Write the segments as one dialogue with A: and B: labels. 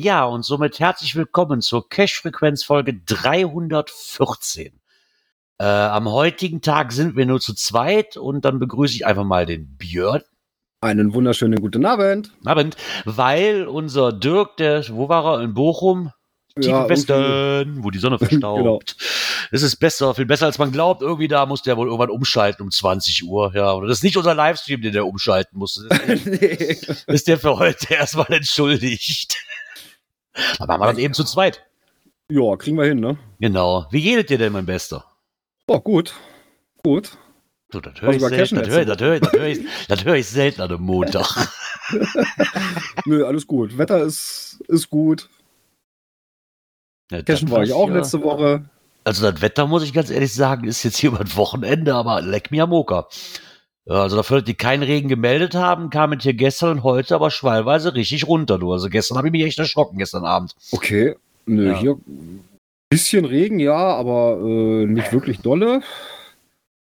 A: Ja, und somit herzlich willkommen zur Cash-Frequenz-Folge 314. Äh, am heutigen Tag sind wir nur zu zweit und dann begrüße ich einfach mal den Björn.
B: Einen wunderschönen guten Abend.
A: Abend, weil unser Dirk, der, wo war er? In Bochum? Tief
B: Ja,
A: im Westen, wo die Sonne verstaubt.
B: Genau.
A: Es ist besser, viel besser als man glaubt. Irgendwie da muss der wohl irgendwann umschalten um 20 Uhr. Ja, und das ist nicht unser Livestream, den der umschalten. Deswegen
B: nee.
A: ist der für heute erstmal entschuldigt. Aber machen wir das eben zu zweit.
B: Ja, kriegen wir hin, ne?
A: Genau. Wie geht dir denn, mein Bester?
B: Oh, gut. Gut.
A: Du, das höre ich, selten, das hör, das hör, das hör ich, das hör ich selten an einem Montag.
B: Nö, alles gut. Wetter ist, ist gut.
A: Ja,
B: Cashen war ich auch
A: ja.
B: letzte Woche.
A: Also das Wetter, muss ich ganz ehrlich sagen, ist jetzt hier über das Wochenende, aber leck mir am Moker. Also dafür, die keinen Regen gemeldet haben, kam es hier gestern und heute aber schwallweise richtig runter. Du. Also gestern habe ich mich echt erschrocken, gestern Abend.
B: Okay. Nö,
A: Ja.
B: hier bisschen Regen, ja, aber äh, nicht wirklich dolle.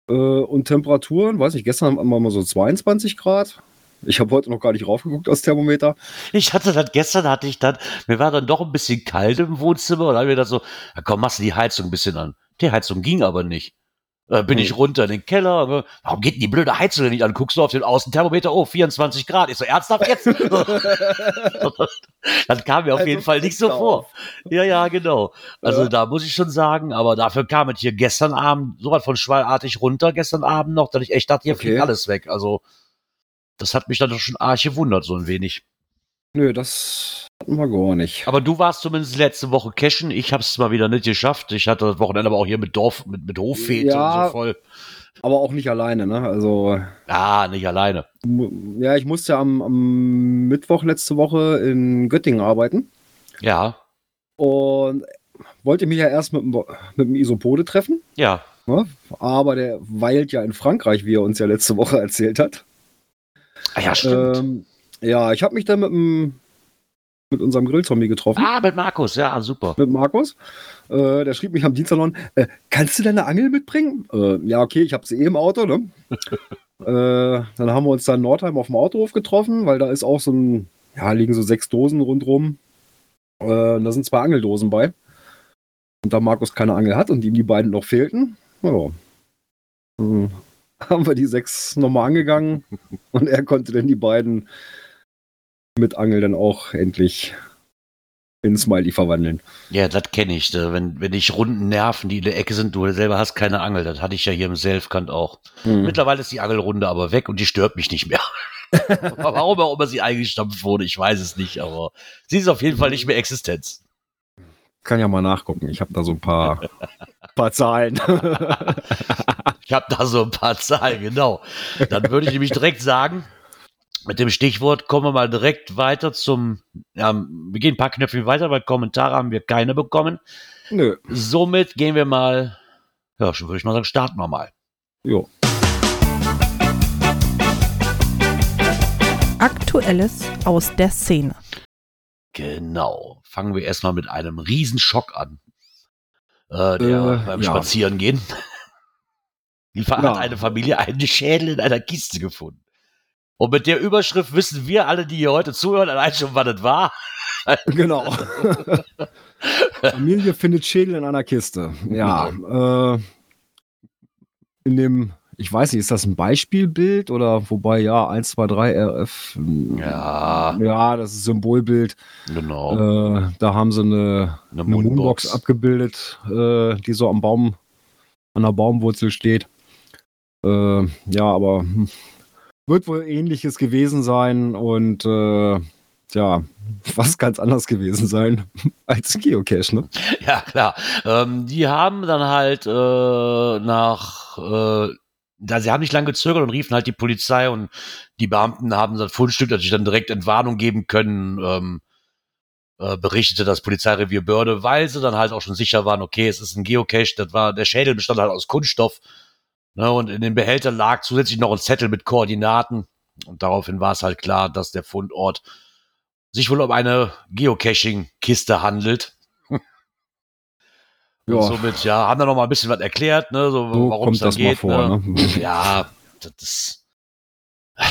B: Äh, und Temperaturen, weiß ich, gestern haben wir mal so 22 Grad. Ich habe heute noch gar nicht raufgeguckt aus Thermometer.
A: Ich hatte das gestern, hatte ich dann, mir war dann doch ein bisschen kalt im Wohnzimmer und dann habe ich mir gedacht so, komm, machst du die Heizung ein bisschen an. Die Heizung ging aber nicht. Äh, bin
B: Hm.
A: ich runter in den Keller. äh, Warum geht denn die blöde Heizung denn nicht an? Guckst du auf den Außenthermometer, oh, 24 Grad. Ich so, ernsthaft jetzt? das kam mir auf jeden
B: Also,
A: Fall nicht so
B: pass
A: vor.
B: auf.
A: Ja, ja, genau. Also
B: Ja.
A: da muss ich schon sagen, aber dafür kam es hier gestern Abend so was von schwallartig runter, gestern Abend noch, dass ich echt dachte, hier
B: Okay.
A: fliegt alles weg. Also das hat mich dann doch schon arg gewundert, so ein wenig.
B: Nö, das hatten wir gar nicht.
A: Aber du warst zumindest letzte Woche cashen. Ich habe es mal wieder nicht geschafft. Ich hatte das Wochenende aber auch hier mit Dorf, mit, mit Hoffete
B: Ja.
A: und so voll.
B: Aber auch nicht alleine, ne? Also,
A: Ah, nicht alleine.
B: ja, ich musste am, am Mittwoch letzte Woche in Göttingen arbeiten.
A: Ja,
B: Und wollte mich ja erst mit, dem- mit dem Isopode treffen.
A: ja.
B: Ne? Aber der weilt ja in Frankreich, wie er uns ja letzte Woche erzählt hat.
A: Ah, ja, stimmt.
B: Ähm, ja, ich habe mich dann mit, mit unserem Grillzombie getroffen,
A: ah, mit Markus, ja, super.
B: mit Markus. Äh, der schrieb mich am Dienstag noch, äh, kannst du deine Angel mitbringen? Äh, ja, okay, ich habe sie eh im Auto. Ne? äh, dann haben wir uns dann in Nordheim auf dem Autohof getroffen, weil da ist auch so ein, ja, liegen so sechs Dosen rundrum. Äh, da sind zwei Angeldosen bei. Und da Markus keine Angel hat und ihm die beiden noch fehlten, ja, hm, haben wir die sechs nochmal angegangen und er konnte dann die beiden mit Angel dann auch endlich in Smiley verwandeln.
A: Ja, das kenne ich. äh, Wenn, wenn ich runden Nerven, die in der Ecke sind, du selber hast keine Angel. Das hatte ich ja hier im Selfkant auch.
B: Hm.
A: Mittlerweile ist die Angelrunde aber weg und die stört mich nicht mehr. Warum auch immer sie eingestampft wurde, ich weiß es nicht, aber sie ist auf jeden Fall nicht mehr Existenz.
B: Kann ja mal nachgucken. Ich habe da so ein paar, paar Zahlen.
A: Ich habe da so ein paar Zahlen, genau. Dann würde ich nämlich direkt sagen, mit dem Stichwort kommen wir mal direkt weiter zum, ja, wir gehen ein paar Knöpfe weiter, weil Kommentare haben wir keine bekommen.
B: Nö.
A: Somit gehen wir mal, ja, schon würde ich mal sagen, starten wir mal.
B: Jo.
C: Aktuelles aus der Szene.
A: Genau. Fangen wir erstmal mit einem Riesenschock an. Äh, der
B: Äh,
A: beim
B: ja.
A: Spazieren gehen. Die
B: Ja.
A: hat eine Familie einen Schädel in einer Kiste gefunden. Und mit der Überschrift wissen wir alle, die hier heute zuhören, allein schon, was das war.
B: Genau. Familie findet Schädel in einer Kiste. Ja. Äh, in dem, ich weiß nicht, ist das ein Beispielbild oder wobei ja, 1, 2, 3 RF.
A: Ja,
B: Ja, das ist Symbolbild.
A: genau.
B: Äh, da haben sie eine,
A: Eine
B: eine Moonbox abgebildet, äh, die so am Baum, an der Baumwurzel steht. Äh, ja, aber hm, wird wohl ähnliches gewesen sein und äh, ja, was ganz anders gewesen sein als Geocache, ne?
A: Ja, klar. Ähm, die haben dann halt äh, nach äh, da, sie haben nicht lange gezögert und riefen halt die Polizei und die Beamten haben das Fundstück natürlich dann direkt Entwarnung geben können, ähm, äh, berichtete das Polizeirevier Börde, weil sie dann halt auch schon sicher waren, okay, es ist ein Geocache, das war, der Schädel bestand halt aus Kunststoff, ne, und in dem Behälter lag zusätzlich noch ein Zettel mit Koordinaten und daraufhin war es halt klar, dass der Fundort sich wohl um eine Geocaching-Kiste handelt.
B: Ja.
A: Und somit, ja, haben da noch mal ein bisschen was erklärt, ne, so,
B: So
A: warum es
B: mal
A: geht.
B: vor,
A: ne?
B: ne?
A: Ja, das.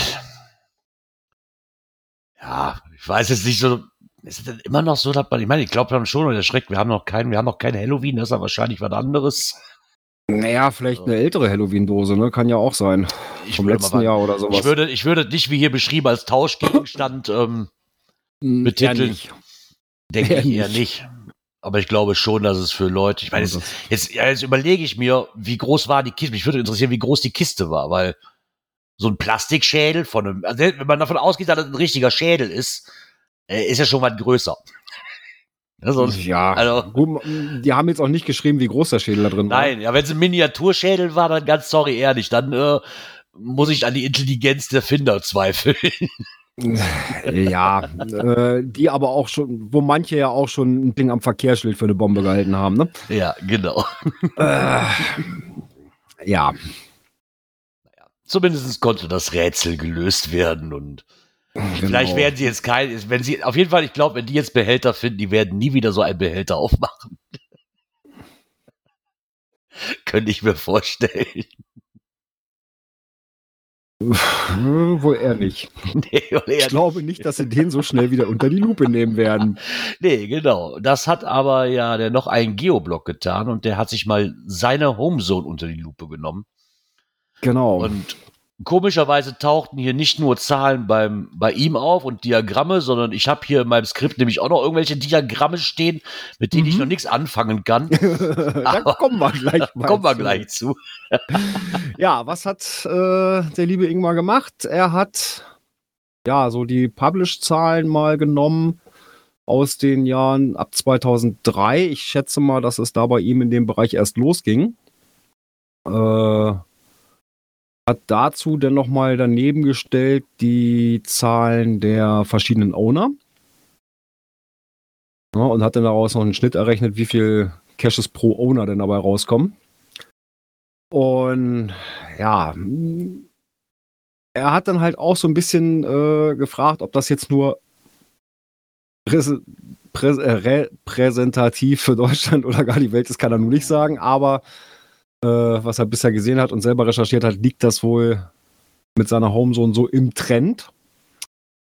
A: Ja, ich weiß jetzt nicht so. Ist es denn immer noch so, dass man, ich meine, ich glaube, wir haben schon der Schreck, wir haben noch keinen, wir haben noch kein Halloween, das ist ja wahrscheinlich was anderes.
B: Naja, vielleicht eine ältere Halloween-Dose, ne? Kann ja auch sein.
A: Ich
B: Vom
A: mal
B: letzten Jahr oder sowas.
A: Ich würde, ich würde nicht wie hier beschrieben als Tauschgegenstand, ähm,
B: Hm,
A: betiteln. denke ich eher
B: nicht.
A: Aber ich glaube schon, dass es für Leute, ich meine,
B: Also
A: jetzt, jetzt, jetzt überlege ich mir, wie groß war die Kiste. Mich würde interessieren, wie groß die Kiste war, weil so ein Plastikschädel von einem, also wenn man davon ausgeht, dass das ein richtiger Schädel ist, äh, ist ja schon was größer. Also,
B: ja,
A: also-
B: gut, die haben jetzt auch nicht geschrieben, wie groß der Schädel da drin war.
A: nein, ja, wenn es ein Miniaturschädel war, dann ganz sorry, ehrlich, dann äh, muss ich an die Intelligenz der Finder zweifeln.
B: Ja, äh, die aber auch schon, wo manche ja auch schon ein Ding am Verkehrsschild für eine Bombe gehalten haben, ne?
A: ja, genau.
B: Äh, ja,
A: Zumindest konnte das Rätsel gelöst werden und Vielleicht
B: genau.
A: werden sie jetzt kein, wenn sie, auf jeden Fall, ich glaube, wenn die jetzt Behälter finden, die werden nie wieder so einen Behälter aufmachen. Könnte ich mir vorstellen.
B: Hm, wohl eher nicht.
A: nee, oder
B: Ich
A: eher-
B: glaube nicht, dass sie den so schnell wieder unter die Lupe nehmen werden.
A: nee, genau. Das hat aber ja der noch einen Geoblock getan und der hat sich mal seine Homezone unter die Lupe genommen.
B: Genau.
A: Und komischerweise tauchten hier nicht nur Zahlen beim, bei ihm auf und Diagramme, sondern ich habe hier in meinem Skript nämlich auch noch irgendwelche Diagramme stehen, mit denen ich
B: Mhm.
A: noch nichts anfangen kann.
B: da kommen wir gleich mal.
A: Kommen wir
B: zu.
A: gleich zu.
B: Ja, was hat äh, der liebe Ingmar gemacht? Er hat ja so die Publish-Zahlen mal genommen aus den Jahren ab 2003. Ich schätze mal, dass es da bei ihm in dem Bereich erst losging. Äh, hat dazu dann nochmal daneben gestellt die Zahlen der verschiedenen Owner. Ja, und hat dann daraus noch einen Schnitt errechnet, wie viel Caches pro Owner denn dabei rauskommen. Und ja, er hat dann halt auch so ein bisschen äh, gefragt, ob das jetzt nur präse, prä, äh, repräsentativ für Deutschland oder gar die Welt ist, kann er nur nicht sagen. Aber was er bisher gesehen hat und selber recherchiert hat, liegt das wohl mit seiner Homezone so im Trend.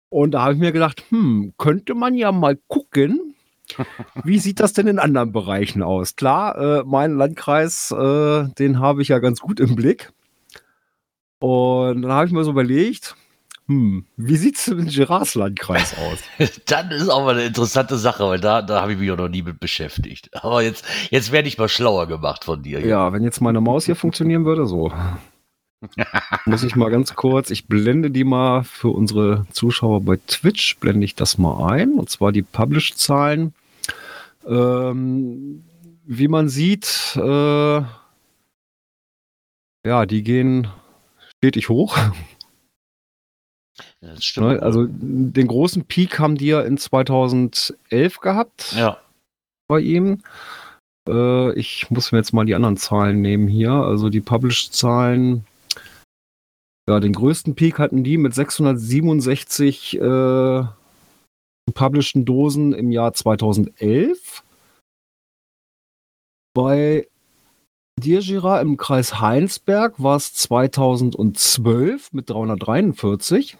B: Und da habe ich mir gedacht, hm, könnte man ja mal gucken, wie sieht das denn in anderen Bereichen aus? Klar, äh, mein Landkreis, äh, den habe ich ja ganz gut im Blick. Und dann habe ich mir so überlegt, hm, wie sieht es in Gerards Landkreis aus?
A: Dann ist auch mal eine interessante Sache, weil da, da habe ich mich auch noch nie mit beschäftigt. Aber jetzt, jetzt werde ich mal schlauer gemacht von dir.
B: Ja, wenn jetzt meine Maus hier funktionieren würde, so. Muss ich mal ganz kurz, ich blende die mal für unsere Zuschauer bei Twitch, blende ich das mal ein, und zwar die Publish-Zahlen. Ähm, wie man sieht, äh, ja, die gehen stetig hoch.
A: Das stimmt.
B: Ne? Also den großen Peak haben die ja in 2011 gehabt
A: ja.
B: bei ihm. Äh, ich muss mir jetzt mal die anderen Zahlen nehmen hier. Also die Published-Zahlen. Ja, den größten Peak hatten die mit 667 äh, publisheden Dosen im Jahr 2011. Bei dir, Gira, im Kreis Heinsberg war es 2012 mit 343.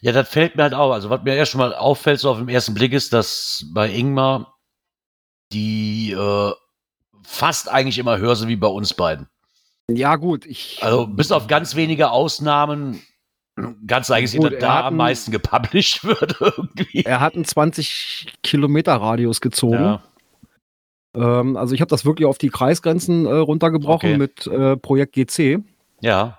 A: ja, das fällt mir halt auf. Also, was mir erst schon mal auffällt, so auf den ersten Blick, ist, dass bei Ingmar die äh, fast eigentlich immer höher sind wie bei uns beiden.
B: Ja, gut, ich.
A: Also, bis auf ganz wenige Ausnahmen, ganz eigentlich
B: Gut,
A: da am meisten gepublished wird irgendwie.
B: Er hat einen 20 Kilometer Radius gezogen.
A: Ja.
B: Ähm, also ich habe das wirklich auf die Kreisgrenzen äh, runtergebrochen
A: Okay.
B: mit äh, Projekt GC.
A: ja.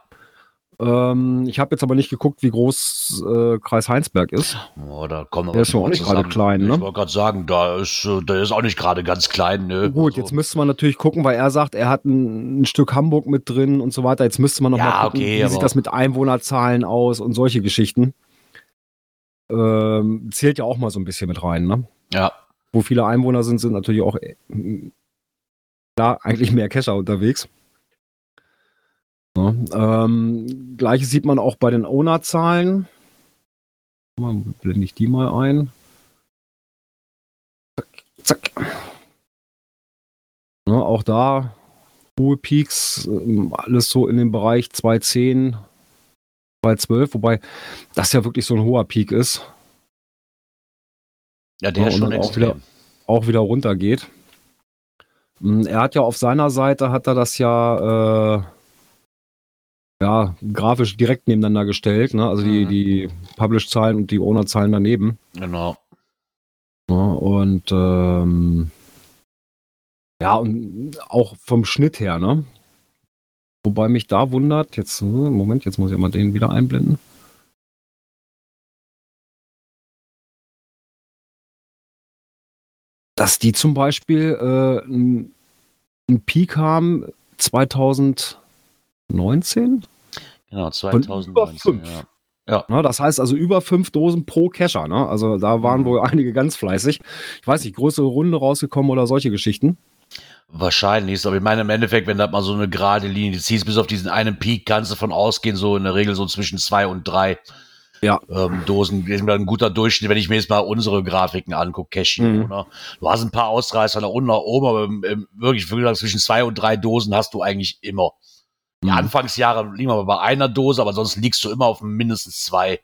B: Ähm, ich habe jetzt aber nicht geguckt, wie groß äh, Kreis Heinsberg ist.
A: Oh, da kommen
B: Der ist ja auch nicht gerade klein, ne?
A: Ich wollte gerade sagen, da ist, äh, der ist auch nicht gerade ganz klein, ne?
B: Gut,
A: Also-
B: jetzt müsste man natürlich gucken, weil er sagt, er hat ein, ein Stück Hamburg mit drin und so weiter. Jetzt müsste man noch
A: Ja,
B: mal gucken,
A: okay,
B: wie sieht das mit Einwohnerzahlen aus und solche Geschichten. Ähm, zählt ja auch mal so ein bisschen mit rein, ne?
A: Ja,
B: Wo viele Einwohner sind, sind natürlich auch äh, klar, eigentlich mehr Kescher unterwegs. Ja, ähm, Gleiches sieht man auch bei den Owner-Zahlen. Mal Blende ich die mal ein. Zack, zack. Ja, auch da hohe Peaks, ähm, alles so in dem Bereich 210, 212, wobei das ja wirklich so ein hoher Peak ist,
A: ja, der
B: Ja,
A: ist
B: und
A: schon
B: auch wieder- auch wieder runtergeht. Mm, Er hat ja auf seiner Seite hat er das ja äh, ja grafisch direkt nebeneinander gestellt, ne? Also die
A: Mhm.
B: die Publish-Zahlen und die Owner-Zahlen daneben.
A: Genau.
B: Ja, und ähm, ja, und auch vom Schnitt her, ne? Wobei mich da wundert, jetzt, hm, Moment, jetzt muss ich mal den wieder einblenden. Dass die zum Beispiel äh, einen Peak haben 2019.
A: Genau,
B: Von
A: 2019.
B: über fünf.
A: Ja.
B: Ne, das heißt also über fünf Dosen pro Kescher. Ne? Also da waren
A: Mhm.
B: wohl einige ganz fleißig. Ich weiß nicht, größere Runde rausgekommen oder solche Geschichten.
A: Wahrscheinlich ist, aber ich meine im Endeffekt, wenn du mal so eine gerade Linie ziehst, bis auf diesen einen Peak, kannst du von ausgehen, so in der Regel so zwischen zwei und drei
B: Ja.
A: ähm, Dosen. Das ist ein guter Durchschnitt, wenn ich mir jetzt mal unsere Grafiken angucke, Cashy,
B: Mhm.
A: oder? Du hast ein paar Ausreißer nach unten, nach oben, aber im, im, wirklich, ich würde sagen, zwischen zwei und drei Dosen hast du eigentlich immer. Die
B: Mhm.
A: Anfangsjahre liegen wir bei einer Dose, aber sonst liegst du immer auf mindestens zwei.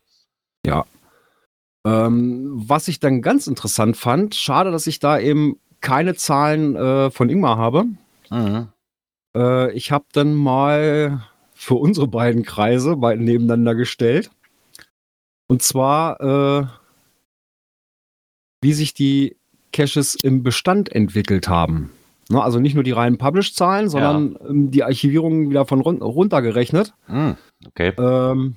B: Ähm, was ich dann ganz interessant fand, schade, dass ich da eben keine Zahlen äh, von Ingmar habe.
A: Mhm.
B: Äh, ich habe dann mal für unsere beiden Kreise beide nebeneinander gestellt. Und zwar, äh, wie sich die Caches im Bestand entwickelt haben. Ne, also nicht nur die reinen Publish-Zahlen, sondern ähm, die Archivierungen wieder von run runtergerechnet.
A: Mhm. Okay.
B: Ähm,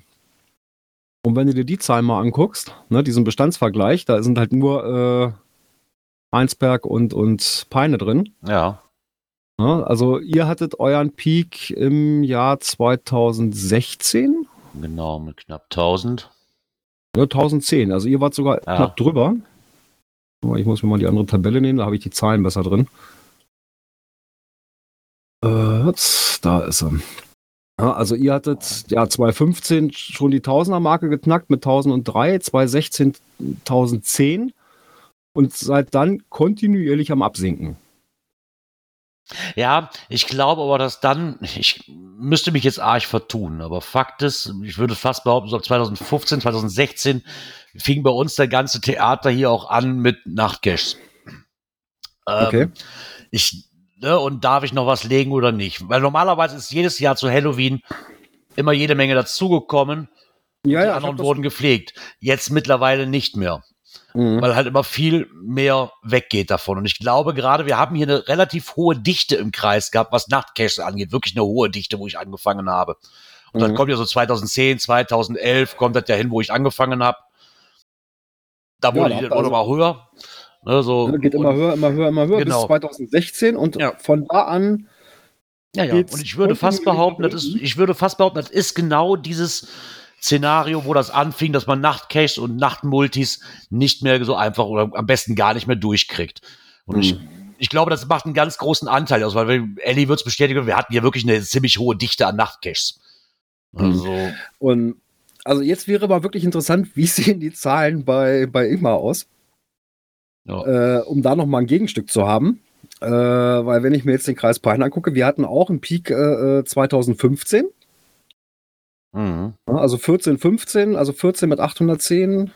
B: und wenn du dir die Zahlen mal anguckst, ne, diesen Bestandsvergleich, da sind halt nur äh, Heinsberg und, und Peine drin.
A: Ja.
B: Ne? Also ihr hattet euren Peak im Jahr 2016,
A: Genau, mit knapp 1000.
B: ne, 1010. Also ihr wart sogar
A: Ja.
B: knapp drüber. Ich muss mir mal die andere Tabelle nehmen, da habe ich die Zahlen besser drin. Äh, da ist er. Ja, also ihr hattet ja 2015 schon die Tausender-Marke geknackt mit 1003, 2016 1010 und seid dann kontinuierlich am Absinken.
A: Ja, ich glaube aber, dass dann, ich müsste mich jetzt arg vertun, aber Fakt ist, ich würde fast behaupten, so ab 2015, 2016 fing bei uns der ganze Theater hier auch an mit Nachtcash. Ähm,
B: Okay.
A: Ich, ne, und darf ich noch was legen oder nicht? Weil normalerweise ist jedes Jahr zu Halloween immer jede Menge dazugekommen.
B: Ja,
A: die
B: hab
A: anderen wurden gepflegt. Jetzt mittlerweile nicht mehr
B: Mhm.
A: weil halt immer viel mehr weggeht davon. Und ich glaube gerade, wir haben hier eine relativ hohe Dichte im Kreis gehabt, was Nachtcaches angeht. Wirklich eine hohe Dichte, wo ich angefangen habe. Und dann
B: Mhm.
A: kommt ja so 2010, 2011, kommt das ja hin, wo ich angefangen habe. Da wurde
B: da
A: die
B: ihr
A: wurde
B: also-
A: mal höher. Ne, so,
B: Ja, geht immer
A: und,
B: höher, immer höher, immer höher
A: Genau.
B: bis 2016 und
A: Ja.
B: von da an
A: Ja, ja. Und ich würde fast behaupten, das ist, ich würde fast behaupten, das ist genau dieses Szenario, wo das anfing, dass man Nachtcaches und Nachtmultis nicht mehr so einfach oder am besten gar nicht mehr durchkriegt. Und ich, ich glaube, das macht einen ganz großen Anteil aus, weil Ellie wird es bestätigen, wir hatten ja wirklich eine ziemlich hohe Dichte an Nachtcaches. Also,
B: Und also jetzt wäre mal wirklich interessant, wie sehen die Zahlen bei, bei Ingmar aus,
A: ja.
B: äh, um da nochmal ein Gegenstück zu haben. Äh, weil wenn ich mir jetzt den Kreis Pein angucke, wir hatten auch einen Peak äh, 2015,
A: Mhm.
B: ja, also 14, 15, also 14 mit 810,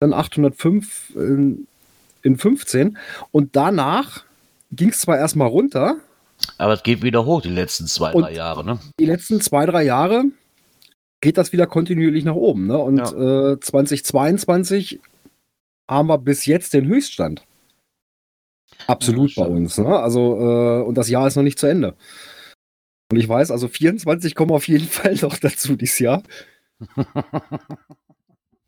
B: dann 805 in, in 15 und danach ging es zwar erstmal runter,
A: Aber es geht wieder hoch, die letzten zwei, drei Jahre, ne?
B: die letzten zwei, drei Jahre geht das wieder kontinuierlich nach oben. Ne? Und äh, 2022 haben wir bis jetzt den Höchststand. Absolut
A: Ja,
B: bei uns. Ne? Also, äh, und das Jahr ist noch nicht zu Ende. Und ich weiß, also 24 kommen auf jeden Fall noch dazu dieses Jahr.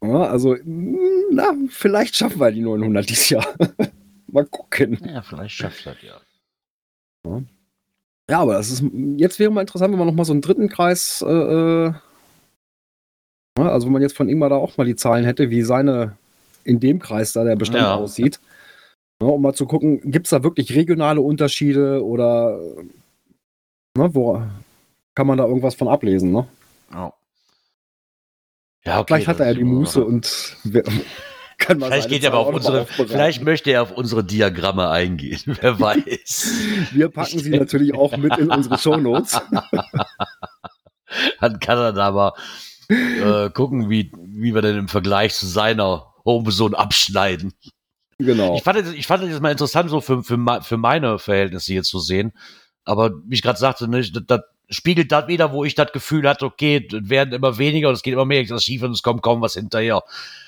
B: ja, also, mm, na, vielleicht schaffen wir die 900 dieses Jahr. Mal gucken.
A: Ja, vielleicht schafft das ja.
B: Ja, aber das ist, jetzt wäre mal interessant, wenn man noch mal so einen dritten Kreis, äh, äh, ja, also wenn man jetzt von Ingmar da auch mal die Zahlen hätte, wie seine, in dem Kreis da der Bestand
A: Ja.
B: aussieht. Ja, um mal zu gucken, gibt es da wirklich regionale Unterschiede oder ne, wo kann man da irgendwas von ablesen, ne?
A: Ja, ja okay.
B: Vielleicht hat er ja die Muße und kann man
A: Vielleicht geht er aber auf
B: mal
A: unsere, vielleicht möchte er auf unsere Diagramme eingehen. Wer weiß.
B: Wir packen sie natürlich auch mit in unsere Shownotes.
A: Dann kann er da mal äh, gucken, wie, wie wir denn im Vergleich zu seiner Homezone abschneiden.
B: genau.
A: Ich fand, das, ich fand das mal interessant, so für, für, für meine Verhältnisse hier zu sehen. Aber wie ich gerade sagte, ne, das, das spiegelt das wieder, wo ich das Gefühl hatte, okay, es werden immer weniger und es geht immer mehr das schief und es kommt kaum was hinterher.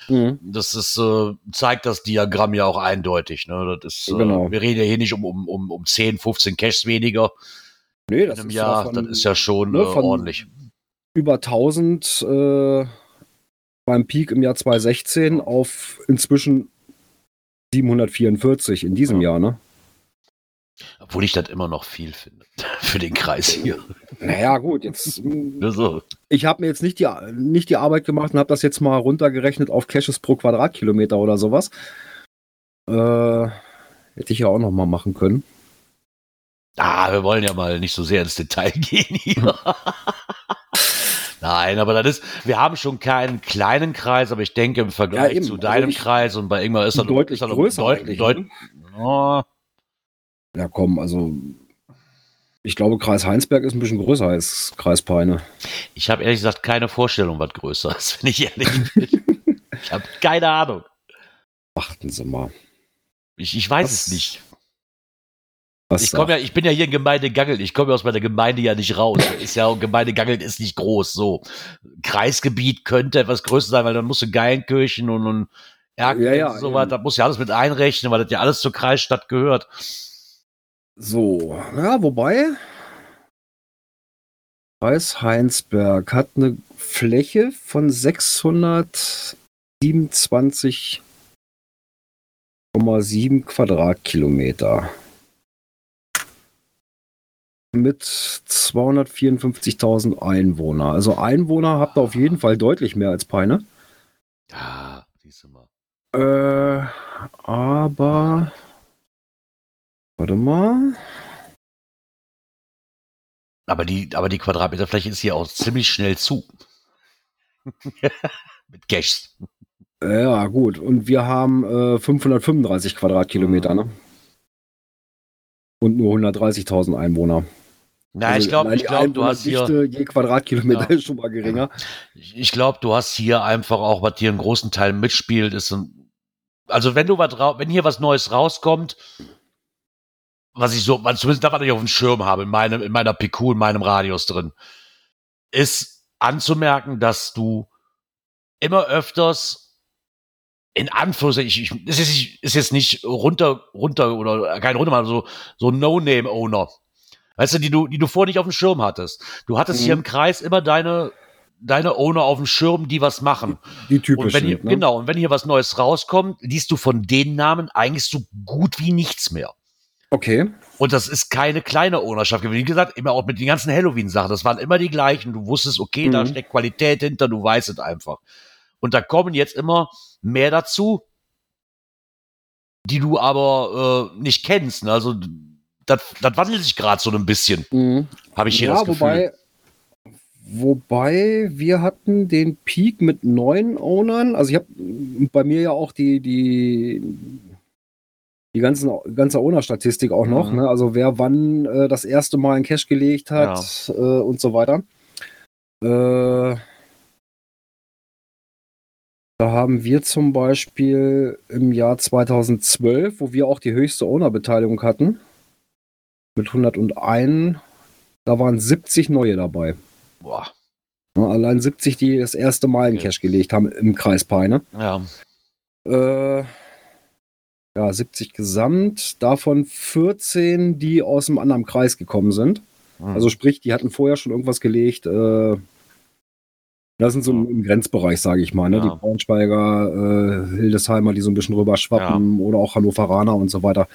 B: Mhm.
A: Das ist, äh, zeigt das Diagramm ja auch eindeutig. Ne? Das ist, äh,
B: Genau.
A: Wir reden ja hier nicht um, um, um, um 10, 15 Caches weniger
B: Nee,
A: in
B: das
A: einem
B: ist
A: Jahr.
B: ja von
A: das ist ja schon
B: ne,
A: äh, ordentlich.
B: über 1000 beim Peak im Jahr 2016 auf inzwischen 744 in diesem
A: Ja.
B: Jahr, ne?
A: Obwohl ich das immer noch viel finde. Für den Kreis hier.
B: Naja, gut, jetzt. mh,
A: Also,
B: Ich habe mir jetzt nicht die, nicht die Arbeit gemacht und habe das jetzt mal runtergerechnet auf Caches pro Quadratkilometer oder sowas. Äh, hätte ich ja auch noch mal machen können.
A: ah, wir wollen ja mal nicht so sehr ins Detail gehen hier. Nein, aber das ist, wir haben schon keinen kleinen Kreis, aber ich denke im Vergleich
B: eben,
A: zu
B: also
A: deinem
B: ich-
A: Kreis und bei Ingmar ist das
B: Deutlich
A: ist das
B: größer
A: deut, deut,
B: ne?
A: oh,
B: Ja, komm, also. Ich glaube, Kreis Heinsberg ist ein bisschen größer als Kreis Peine.
A: Ich habe ehrlich gesagt keine Vorstellung, was größer ist, wenn ich ehrlich bin. ich habe keine Ahnung.
B: Warten Sie mal.
A: Ich, ich weiß
B: Was
A: es nicht.
B: Was
A: Ich komme ja, ich bin ja hier in Gemeinde Gangelt. Ich komme ja aus meiner Gemeinde ja nicht raus. Ist ja Gemeinde Gangelt ist nicht groß. So Kreisgebiet könnte etwas größer sein, weil dann musst du Geilenkirchen und, und Erken
B: Ja, ja,
A: und so weiter. Da muss ja alles mit einrechnen, weil das ja alles zur Kreisstadt gehört.
B: So, ja, wobei. Kreis Heinsberg hat eine Fläche von 627,7 Quadratkilometer. Mit 254.000 Einwohner. Also Einwohner habt ihr auf jeden Fall deutlich mehr als Peine.
A: Ja, siehst du mal.
B: Äh, aber. Warte mal.
A: Aber die, aber die Quadratmeterfläche ist hier auch ziemlich schnell zu. mit Cash.
B: Ja, gut. Und wir haben äh, 535 Quadratkilometer, ne? Und nur 130.000 Einwohner.
A: Na,
B: Also
A: ich glaube, ich glaube, du hast hier.
B: Je Quadratkilometer
A: Ja.
B: ist schon mal geringer.
A: Ich, ich glaube, du hast hier einfach auch, was hier einen großen Teil mitspielt, ist ein, also wenn du was wenn hier was Neues rauskommt, was ich so, zumindest das, was ich auf dem Schirm habe, in meinem, in meiner PQ, in meinem Radius drin, ist anzumerken, dass du immer öfters in Anführungszeichen, ich, ich, es ist, ist jetzt nicht runter, runter oder kein runter, so, so No-Name-Owner. Weißt du, die du, die du vorher nicht auf dem Schirm hattest. Du hattest
B: Mhm.
A: hier im Kreis immer deine, deine Owner auf dem Schirm, die was machen.
B: Die
A: Und
B: typischen.
A: wenn hier,
B: ne?
A: genau, und wenn hier was Neues rauskommt, liest du von den Namen eigentlich so gut wie nichts mehr.
B: Okay.
A: Und das ist keine kleine Ownerschaft. Wie gesagt, immer auch mit den ganzen Halloween-Sachen. Das waren immer die gleichen. Du wusstest, okay, da
B: Mhm.
A: steckt Qualität hinter, du weißt es einfach. Und da kommen jetzt immer mehr dazu, die du aber äh, nicht kennst. Ne? Also das, das wandelt sich gerade so ein bisschen,
B: Mhm.
A: habe ich hier
B: ja,
A: das Gefühl.
B: wobei, wobei wir hatten den Peak mit neun Ownern. Also ich habe bei mir ja auch die, die, die ganzen, ganze Owner-Statistik auch noch.
A: Mhm.
B: Ne? Also wer wann äh, das erste Mal in Cash gelegt hat äh, und so weiter. Äh, da haben wir zum Beispiel im Jahr 2012, wo wir auch die höchste Owner-Beteiligung hatten, mit 101, da waren 70 neue dabei.
A: Boah,
B: Ja, allein 70, die das erste Mal in. Cash gelegt haben im Kreis Peine.
A: ja.
B: Äh, ja, 70 gesamt, davon 14, die aus einem anderen Kreis gekommen sind.
A: Hm.
B: Also sprich, die hatten vorher schon irgendwas gelegt. Äh, das sind so im, im Grenzbereich, sage ich mal. Ne?
A: Ja.
B: Die Braunschweiger, äh, Hildesheimer, die so ein bisschen rüber schwappen oder auch Hannoveraner und so weiter.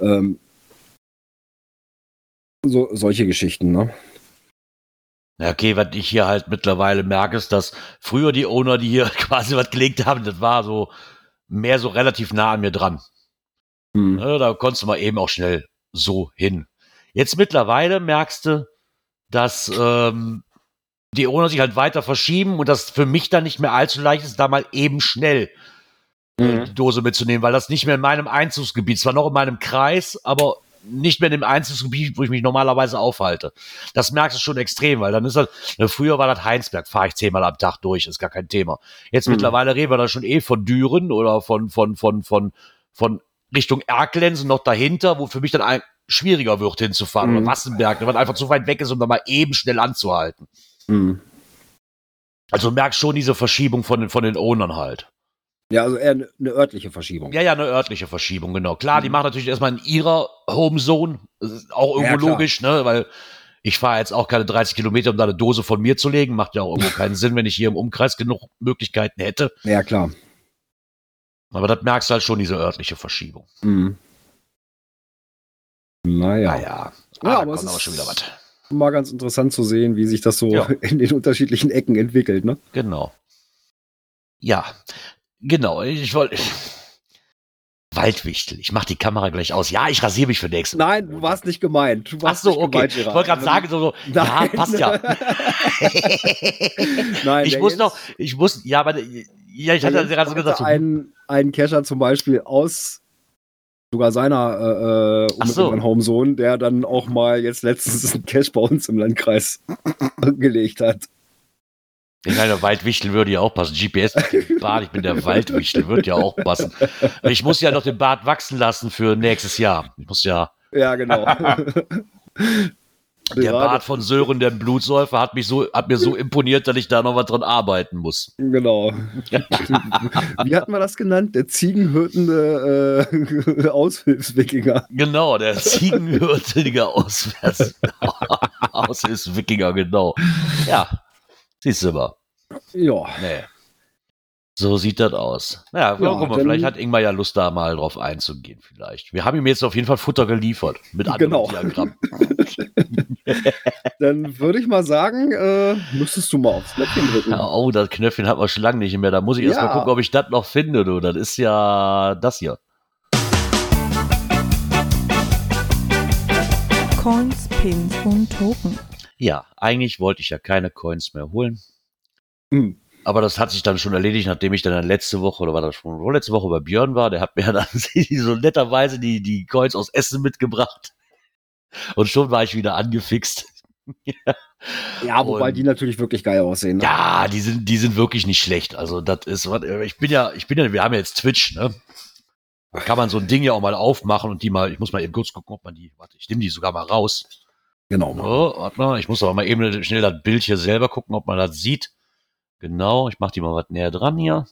B: Ähm, so, solche Geschichten, ne?
A: Ja, okay, was ich hier halt mittlerweile merke, ist, dass früher die Owner, die hier quasi was gelegt haben, das war so mehr so relativ nah an mir dran.
B: Hm.
A: Ne, da konntest du mal eben auch schnell so hin. Jetzt mittlerweile merkst du, dass ähm, die Owner sich halt weiter verschieben und das für mich dann nicht mehr allzu leicht ist, da mal eben schnell äh,
B: Mhm.
A: die Dose mitzunehmen, weil das nicht mehr in meinem Einzugsgebiet, zwar noch in meinem Kreis, aber nicht mehr in dem Einzugsgebiet, wo ich mich normalerweise aufhalte. Das merkst du schon extrem, weil dann ist das, ne, früher war das Heinsberg, fahre ich zehnmal am Tag durch, ist gar kein Thema. Jetzt
B: Mhm.
A: mittlerweile reden wir da schon eh von Düren oder von, von, von, von, von Richtung Erklensen noch dahinter, wo für mich dann ein schwieriger wird hinzufahren,
B: Mhm.
A: oder Wassenberg, weil einfach zu weit weg ist, um da mal eben schnell anzuhalten.
B: Hm.
A: Also du merkst schon diese Verschiebung von den, von den Ownern halt.
B: Ja, also eher eine eine örtliche Verschiebung.
A: Ja, ja, eine örtliche Verschiebung, genau. Klar, die
B: Mhm.
A: machen natürlich erstmal in ihrer Homezone. Auch irgendwo
B: Ja,
A: logisch, ne? Weil ich fahre jetzt auch keine 30 Kilometer, um da eine Dose von mir zu legen. Macht ja auch irgendwo keinen Sinn, wenn ich hier im Umkreis genug Möglichkeiten hätte.
B: Ja, klar.
A: Aber das merkst du halt schon, diese örtliche Verschiebung.
B: Hm. Naja.
A: Naja.
B: Ja,
A: Ah, da
B: aber es ist-
A: schon wieder was.
B: Mal ganz interessant zu sehen, wie sich das so
A: Ja.
B: in den unterschiedlichen Ecken entwickelt, ne?
A: Genau. Ja, genau. Ich wollte. Waldwichtel. Ich mach die Kamera gleich aus. Ja, ich rasiere mich für nächste Woche.
B: Nein, du warst nicht gemeint. Du
A: Ach
B: warst
A: so,
B: nicht
A: okay.
B: gemeint,
A: Ich wollte gerade sagen, so, so ja, passt ja.
B: Nein,
A: ich muss noch, ich muss, ja, aber, ja, ich hatte gerade so gesagt, so,
B: einen, einen Cacher zum Beispiel aus sogar seiner äh, äh,
A: Ach so.
B: Homezone, der dann auch mal jetzt letztens einen Cache bei uns im Landkreis gelegt hat.
A: Ich meine, der Waldwichtel würde ja auch passen. GPS Bart, ich bin der Waldwichtel, würde ja auch passen. Ich muss ja noch den Bart wachsen lassen für nächstes Jahr. Ich muss ja,
B: Ja, genau.
A: der Bart von Sören, der Blutsäufer, hat mich so, hat mir so imponiert, dass ich da noch was dran arbeiten muss.
B: Genau. Wie hat man das genannt? Der ziegenhürtende äh, Aushilfswikinger.
A: Genau, der ziegenhürtige Auswärts, Aushilfswikinger, genau. Ja, siehst du mal.
B: Ja.
A: Nee. So sieht das aus. Naja,
B: Ja,
A: guck mal, vielleicht hat Ingmar ja Lust, da mal drauf einzugehen, vielleicht. Wir haben ihm jetzt auf jeden Fall Futter geliefert. Mit anderen
B: Genau.
A: Diagrammen.
B: Dann würde ich mal sagen, äh, müsstest du mal aufs Knöpfchen drücken.
A: Ja, oh, das Knöpfchen hat man schon lange nicht mehr. Da muss ich erst
B: Ja.
A: mal gucken, ob ich das noch finde, du. Das ist ja das hier.
C: Coins, Pins und Token.
A: Ja, eigentlich wollte ich ja keine Coins mehr holen.
B: Hm.
A: Aber das hat sich dann schon erledigt, nachdem ich dann letzte Woche oder war das schon vorletzte Woche bei Björn war. Der hat mir dann so netterweise die, die Coins aus Essen mitgebracht. Und schon war ich wieder angefixt.
B: Ja, wobei
A: Und-
B: die natürlich wirklich geil aussehen. Ne?
A: Ja, die sind, die sind wirklich nicht schlecht. Also das ist, was- ich bin ja, ich bin ja, wir haben ja jetzt Twitch, ne? Da kann man so ein Ding ja auch mal aufmachen und die mal, ich muss mal eben kurz gucken, ob man die, warte, ich nehme die sogar mal raus.
B: Genau.
A: Oh, warte mal, ich muss aber mal eben schnell das Bild hier selber gucken, ob man das sieht. Genau, ich mache die mal was näher dran hier.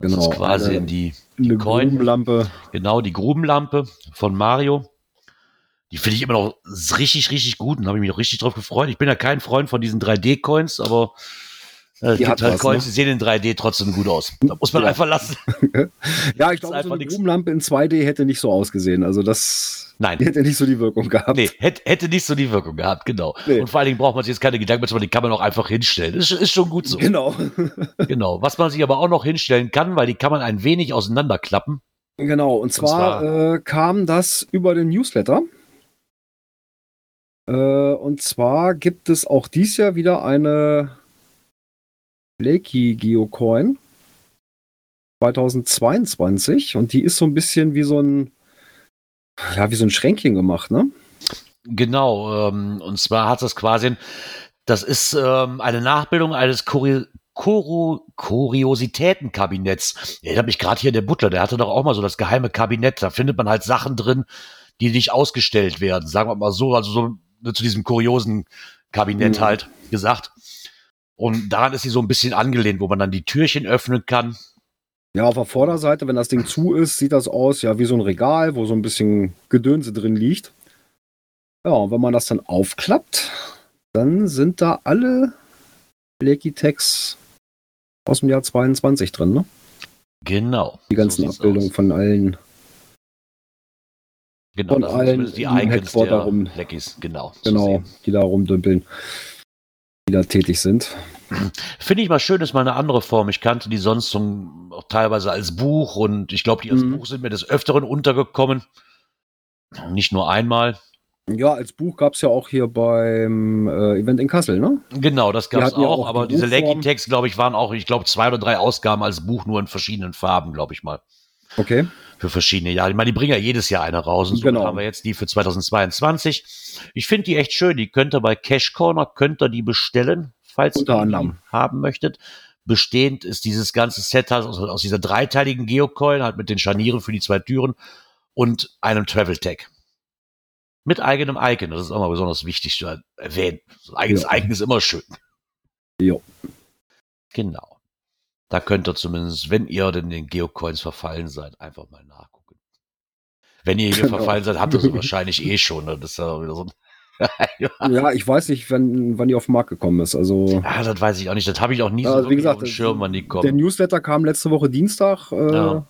A: Das
B: Genau,
A: ist quasi
B: eine-
A: in die,
B: Eine
A: Coin.
B: Grubenlampe.
A: genau, die Grubenlampe von Mario. Die finde ich immer noch richtig, richtig gut und habe ich mich noch richtig drauf gefreut. Ich bin ja kein Freund von diesen 3D-Coins, aber es
B: Die
A: gibt halt Coins,
B: ne?
A: die sehen in 3D trotzdem gut aus. Da muss man
B: Ja.
A: einfach lassen.
B: Ja, ich glaube, so eine. Grubenlampe in 2D hätte nicht so ausgesehen. Also das
A: Nein.
B: hätte nicht so die Wirkung gehabt.
A: Nee, hätte, hätte nicht so die Wirkung gehabt, genau.
B: Nee.
A: Und vor allen Dingen braucht man sich jetzt keine Gedanken mehr zu machen, die kann man auch einfach hinstellen. Ist, ist schon gut so.
B: Genau.
A: Genau. Was man sich aber auch noch hinstellen kann, weil die kann man ein wenig auseinanderklappen.
B: Genau, und zwar,
A: zwar-
B: äh, kam das über den Newsletter. Äh, und zwar gibt es auch dies Jahr wieder eine Flaky Geocoin 2022 und die ist so ein bisschen wie so ein ja, wie so ein Schränkchen gemacht, ne?
A: Genau. Ähm, und zwar hat das quasi, das ist ähm, eine Nachbildung eines Kuri Kuro Kuriositätenkabinetts. Ich habe mich gerade hier der Butler, der hatte doch auch mal so das geheime Kabinett. Da findet man halt Sachen drin, die nicht ausgestellt werden. Sagen wir mal so, also so zu diesem kuriosen Kabinett
B: Mhm.
A: halt gesagt. Und daran ist sie so ein bisschen angelehnt, wo man dann die Türchen öffnen kann.
B: Ja, auf der Vorderseite, wenn das Ding zu ist, sieht das aus, ja, wie so ein Regal, wo so ein bisschen Gedönse drin liegt. Ja, und wenn man das dann aufklappt, dann sind da alle Lekitex aus dem Jahr 22 drin, ne?
A: Genau.
B: Die ganzen
A: so
B: Abbildungen
A: aus.
B: von allen.
A: Genau,
B: von allen
A: die Icons der
B: rum.
A: Leckies. Genau.
B: Genau, die da rumdümpeln, die da tätig sind.
A: Finde ich mal schön, ist mal eine andere Form. Ich kannte die sonst zum, auch teilweise als Buch und ich glaube, die als
B: Mhm.
A: Buch sind mir des Öfteren untergekommen. Nicht nur einmal.
B: Ja, als Buch gab es ja auch hier beim äh, Event in Kassel, ne?
A: Genau, das gab es
B: hatten ja
A: auch,
B: auch
A: aber
B: die
A: diese
B: Buchform.
A: Leggy-Text, glaube ich, waren auch, ich glaube, zwei oder drei Ausgaben als Buch, nur in verschiedenen Farben, glaube ich mal.
B: Okay.
A: Für verschiedene Jahre. Ich meine, die bringen ja jedes Jahr eine raus und so
B: Genau.
A: haben wir jetzt die für 2022. Ich finde die echt schön. Die könnt ihr bei Cash Corner, könnt ihr die bestellen, falls ihr die haben möchtet. Bestehend ist dieses ganze Set halt aus, aus dieser dreiteiligen Geocoin, halt mit den Scharnieren für die zwei Türen und einem Travel Tag. Mit eigenem Icon. Das ist auch mal besonders wichtig zu erwähnen. So ein eigenes
B: Ja.
A: Icon ist immer schön.
B: Jo.
A: Genau. Da könnt ihr zumindest, wenn ihr denn den Geocoins verfallen seid, einfach mal nachgucken. Wenn ihr hier
B: Genau.
A: verfallen seid, habt ihr sie wahrscheinlich eh schon. Ne? Das ist ja wieder so
B: Ja, ich weiß nicht, wann, wann die auf den Markt gekommen ist. Also,
A: Ah, das weiß ich auch nicht. Das habe ich auch nie so
B: Also, wie gesagt,
A: auf dem Schirm, wann die
B: der
A: kommen.
B: Newsletter kam letzte Woche Dienstag. Äh,
A: Ja.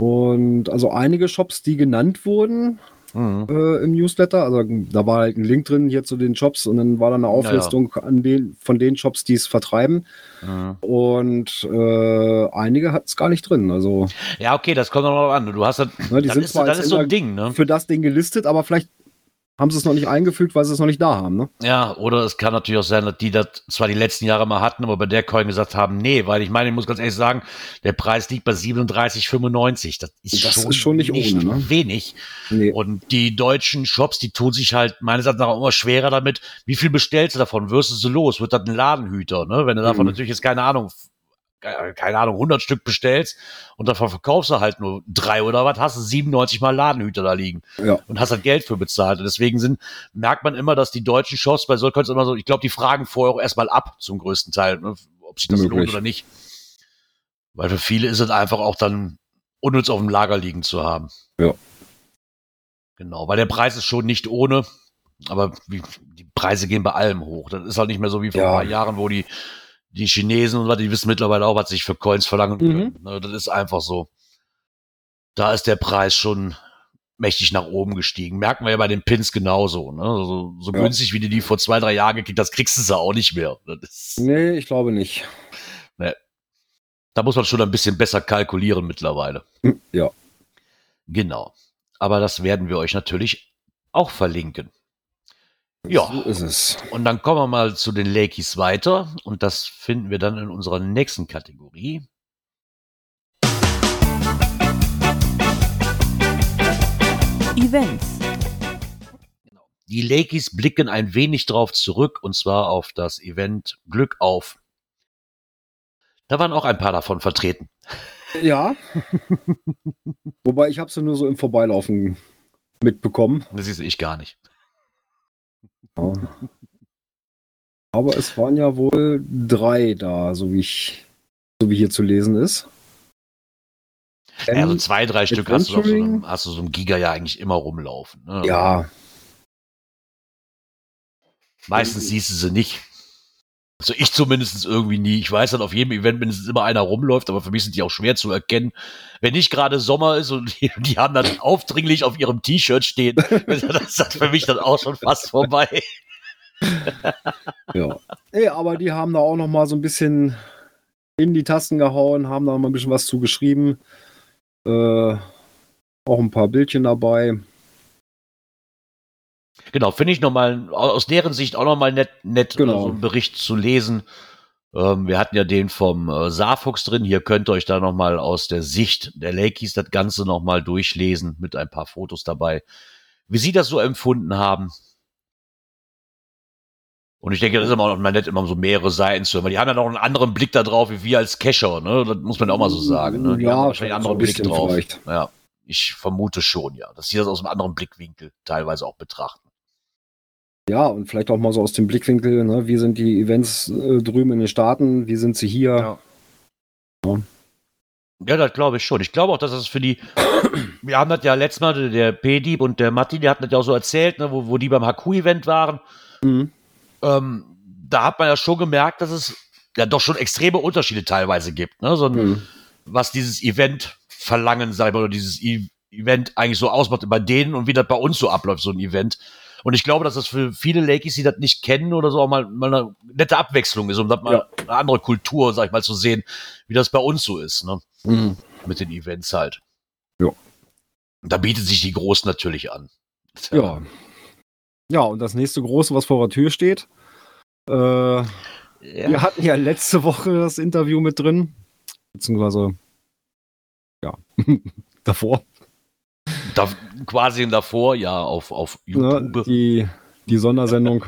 B: Und also einige Shops, die genannt wurden
A: Mhm.
B: äh, im Newsletter, also da war halt ein Link drin hier zu den Shops und dann war da eine Auflistung an den, von den Shops, die es vertreiben.
A: Mhm.
B: Und äh, einige hatten es gar nicht drin. Also
A: Ja, okay, das kommt noch an. Du hast das,
B: ne, die sind
A: ist,
B: zwar
A: das ist so ein Ding, ne?
B: für das Ding gelistet, aber vielleicht haben sie es noch nicht eingefügt, weil sie es noch nicht da haben. Ne?
A: Ja, oder es kann natürlich auch sein, dass die das zwar die letzten Jahre mal hatten, aber bei der Coin gesagt haben, nee, weil ich meine, ich muss ganz ehrlich sagen, der Preis liegt bei 37,95. Das ist,
B: Das
A: schon,
B: ist schon nicht ohne, ne?
A: wenig.
B: Nee.
A: Und die deutschen Shops, die tun sich halt meines Erachtens nach auch immer schwerer damit. Wie viel bestellst du davon? Wirst du sie los? Wird das ein Ladenhüter? Ne? Wenn du davon
B: Mhm.
A: natürlich jetzt keine Ahnung, keine Ahnung, 100 Stück bestellst und davon verkaufst du halt nur drei oder was, hast du 97 mal Ladenhüter da liegen
B: Ja.
A: und hast halt Geld für bezahlt. Und deswegen sind, merkt man immer, dass die deutschen Shops bei so immer so, ich glaube, die fragen vorher auch erstmal ab zum größten Teil, ne? ob sich das
B: Möglich.
A: lohnt oder nicht. Weil für viele ist es einfach auch dann unnütz auf dem Lager liegen zu haben.
B: Ja.
A: Genau, weil der Preis ist schon nicht ohne, aber wie, die Preise gehen bei allem hoch. Das ist halt nicht mehr so wie vor
B: Ja.
A: ein paar Jahren, wo die, die Chinesen und was, die wissen mittlerweile auch, was sich für Coins verlangen
B: Mhm.
A: können. Ne, Das ist einfach so. Da ist der Preis schon mächtig nach oben gestiegen. Merken wir ja bei den Pins genauso. Ne? So, so
B: Ja.
A: günstig, wie du die vor zwei, drei Jahren gekriegt hast, kriegst du sie auch nicht mehr. Das
B: Nee, ich glaube nicht.
A: da muss man schon ein bisschen besser kalkulieren mittlerweile.
B: Hm, Ja.
A: Genau. Aber das werden wir euch natürlich auch verlinken. Ja.
B: So ist es.
A: Und dann kommen wir mal zu den Lakeys weiter. Und das finden wir dann in unserer nächsten Kategorie.
C: Events.
A: Die Lakeys blicken ein wenig drauf zurück, und zwar auf das Event Glück auf. Da waren auch ein paar davon vertreten.
B: Ja. Wobei ich habe sie nur so im Vorbeilaufen mitbekommen.
A: Das ist ich gar nicht.
B: Ja. Aber es waren ja wohl drei da, so wie ich, so wie hier zu lesen ist.
A: Ja, also zwei, drei Stück hast du, so einem, hast du so einem Giga ja eigentlich immer rumlaufen. Ne?
B: ja,
A: Meistens siehst du sie nicht. Also ich zumindest irgendwie nie. Ich weiß dann auf jedem Event mindestens immer einer rumläuft, aber für mich sind die auch schwer zu erkennen. Wenn nicht gerade Sommer ist und die, die haben dann aufdringlich auf ihrem T-Shirt stehen, das ist für mich dann auch schon fast vorbei.
B: ja. Ey, aber die haben da auch noch mal so ein bisschen in die Tasten gehauen, haben da mal ein bisschen was zugeschrieben. Äh, auch ein paar Bildchen dabei.
A: Genau, finde ich nochmal, aus deren Sicht auch nochmal nett, nett
B: Genau.
A: so einen Bericht zu lesen. Ähm, wir hatten ja den vom äh, Saarfuchs drin. Hier könnt ihr euch da nochmal aus der Sicht der Lakeys das Ganze nochmal durchlesen mit ein paar Fotos dabei, wie sie das so empfunden haben. Und ich denke, das ist immer noch mal nett, immer so mehrere Seiten zu weil die haben ja noch einen anderen Blick da drauf, wie wir als Cacher, ne? Das muss man ja auch mal so sagen, ne? Die
B: Ja,
A: haben wahrscheinlich einen
B: so ein
A: anderen Blick drauf.
B: vielleicht.
A: Ja, ich vermute schon, ja, dass sie das aus einem anderen Blickwinkel teilweise auch betrachten.
B: Ja, und vielleicht auch mal so aus dem Blickwinkel, ne? wie sind die Events äh, drüben in den Staaten, wie sind sie hier?
A: Ja.
B: Ja.
A: Ja, das glaube ich schon. Ich glaube auch, dass das für die, wir haben das ja letztes Mal, der P-Dieb und der Matti, die hatten das ja auch so erzählt, ne, wo, wo die beim Haku-Event waren.
B: Mhm.
A: Ähm, da hat man ja schon gemerkt, dass es ja doch schon extreme Unterschiede teilweise gibt, ne? So
B: Mhm.
A: was dieses Event verlangen sei oder dieses e Event eigentlich so ausmacht bei denen und wie das bei uns so abläuft, so ein Event. Und ich glaube, dass das für viele Lakeys, die das nicht kennen oder so, auch mal, mal eine nette Abwechslung ist, um das mal
B: Ja.
A: eine andere Kultur, sag ich mal, zu sehen, wie das bei uns so ist, ne?
B: Mhm.
A: Mit den Events halt.
B: Ja.
A: Da bietet sich die Großen natürlich an.
B: Ja. Ja, und das nächste große, was vor der Tür steht. Äh,
A: Ja.
B: Wir hatten ja letzte Woche das Interview mit drin. Beziehungsweise, ja, davor.
A: Da, quasi davor, ja, auf, auf YouTube.
B: die, die Sondersendung.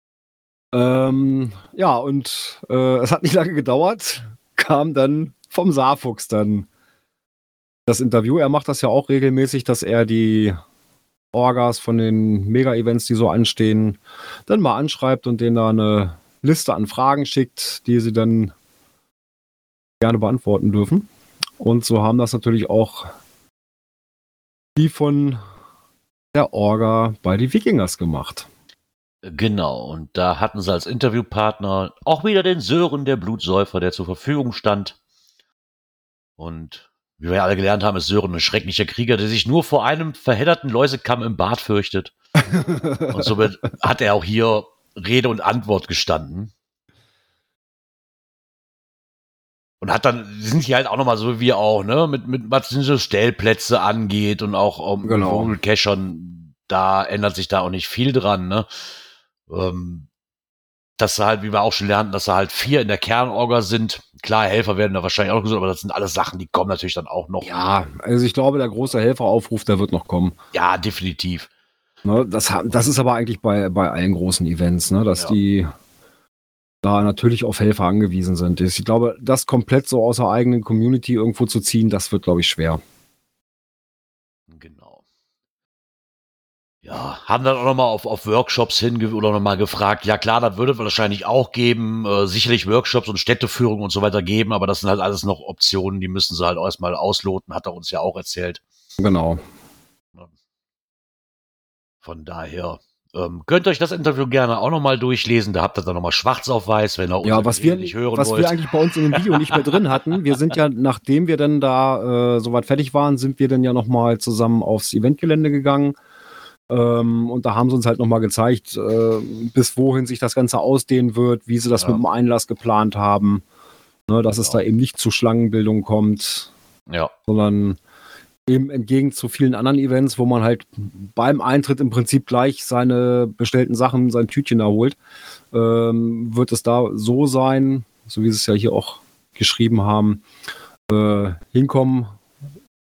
B: ähm, ja, und äh, es hat nicht lange gedauert, kam dann vom Saarfuchs dann das Interview. Er macht das ja auch regelmäßig, dass er die Orgas von den Mega-Events, die so anstehen, dann mal anschreibt und denen da eine Liste an Fragen schickt, die sie dann gerne beantworten dürfen. Und so haben das natürlich auch die von der Orga bei die Wikingers gemacht.
A: Genau, und da hatten sie als Interviewpartner auch wieder den Sören, der Blutsäufer, der zur Verfügung stand. Und wie wir ja alle gelernt haben, ist Sören ein schrecklicher Krieger, der sich nur vor einem verhedderten Läusekamm im Bart fürchtet. Und somit hat er auch hier Rede und Antwort gestanden. Und hat dann, sind hier halt auch nochmal so wie auch, ne, mit, mit was so Stellplätze angeht und auch um
B: Genau.
A: Vogelcachern, da ändert sich da auch nicht viel dran, ne. Ähm, dass sie halt, wie wir auch schon lernten, dass sie halt vier in der Kernorga sind. Klar, Helfer werden da wahrscheinlich auch gesucht, aber das sind alles Sachen, die kommen natürlich dann auch noch.
B: Ja, also ich glaube, der große Helferaufruf, der wird noch kommen.
A: Ja, definitiv.
B: Ne, das, das ist aber eigentlich bei, bei allen großen Events, ne, dass
A: Ja.
B: die da natürlich auf Helfer angewiesen sind. Ich glaube, das komplett so aus der eigenen Community irgendwo zu ziehen, das wird, glaube ich, schwer.
A: Genau. Ja, haben dann auch nochmal auf, auf Workshops hinge oder nochmal gefragt, ja klar, das würde es wahrscheinlich auch geben, äh, sicherlich Workshops und Städteführung und so weiter geben, aber das sind halt alles noch Optionen, die müssen sie halt erstmal ausloten, hat er uns ja auch erzählt.
B: Genau.
A: Von daher ähm, könnt ihr euch das Interview gerne auch nochmal durchlesen, da habt ihr dann nochmal schwarz auf weiß, wenn ihr
B: Ja, was wir,
A: nicht hören
B: was
A: wollt.
B: wir eigentlich bei uns in dem Video nicht mehr drin hatten, wir sind ja, nachdem wir dann da äh, soweit fertig waren, sind wir dann ja nochmal zusammen aufs Eventgelände gegangen. Ähm, und da haben sie uns halt nochmal gezeigt, äh, bis wohin sich das Ganze ausdehnen wird, wie sie das
A: Ja.
B: mit dem Einlass geplant haben. Ne, dass es
A: Genau.
B: da eben nicht zu Schlangenbildung kommt,
A: ja,
B: sondern eben entgegen zu vielen anderen Events, wo man halt beim Eintritt im Prinzip gleich seine bestellten Sachen, sein Tütchen erholt, ähm, wird es da so sein, so wie sie es ja hier auch geschrieben haben, äh, hinkommen,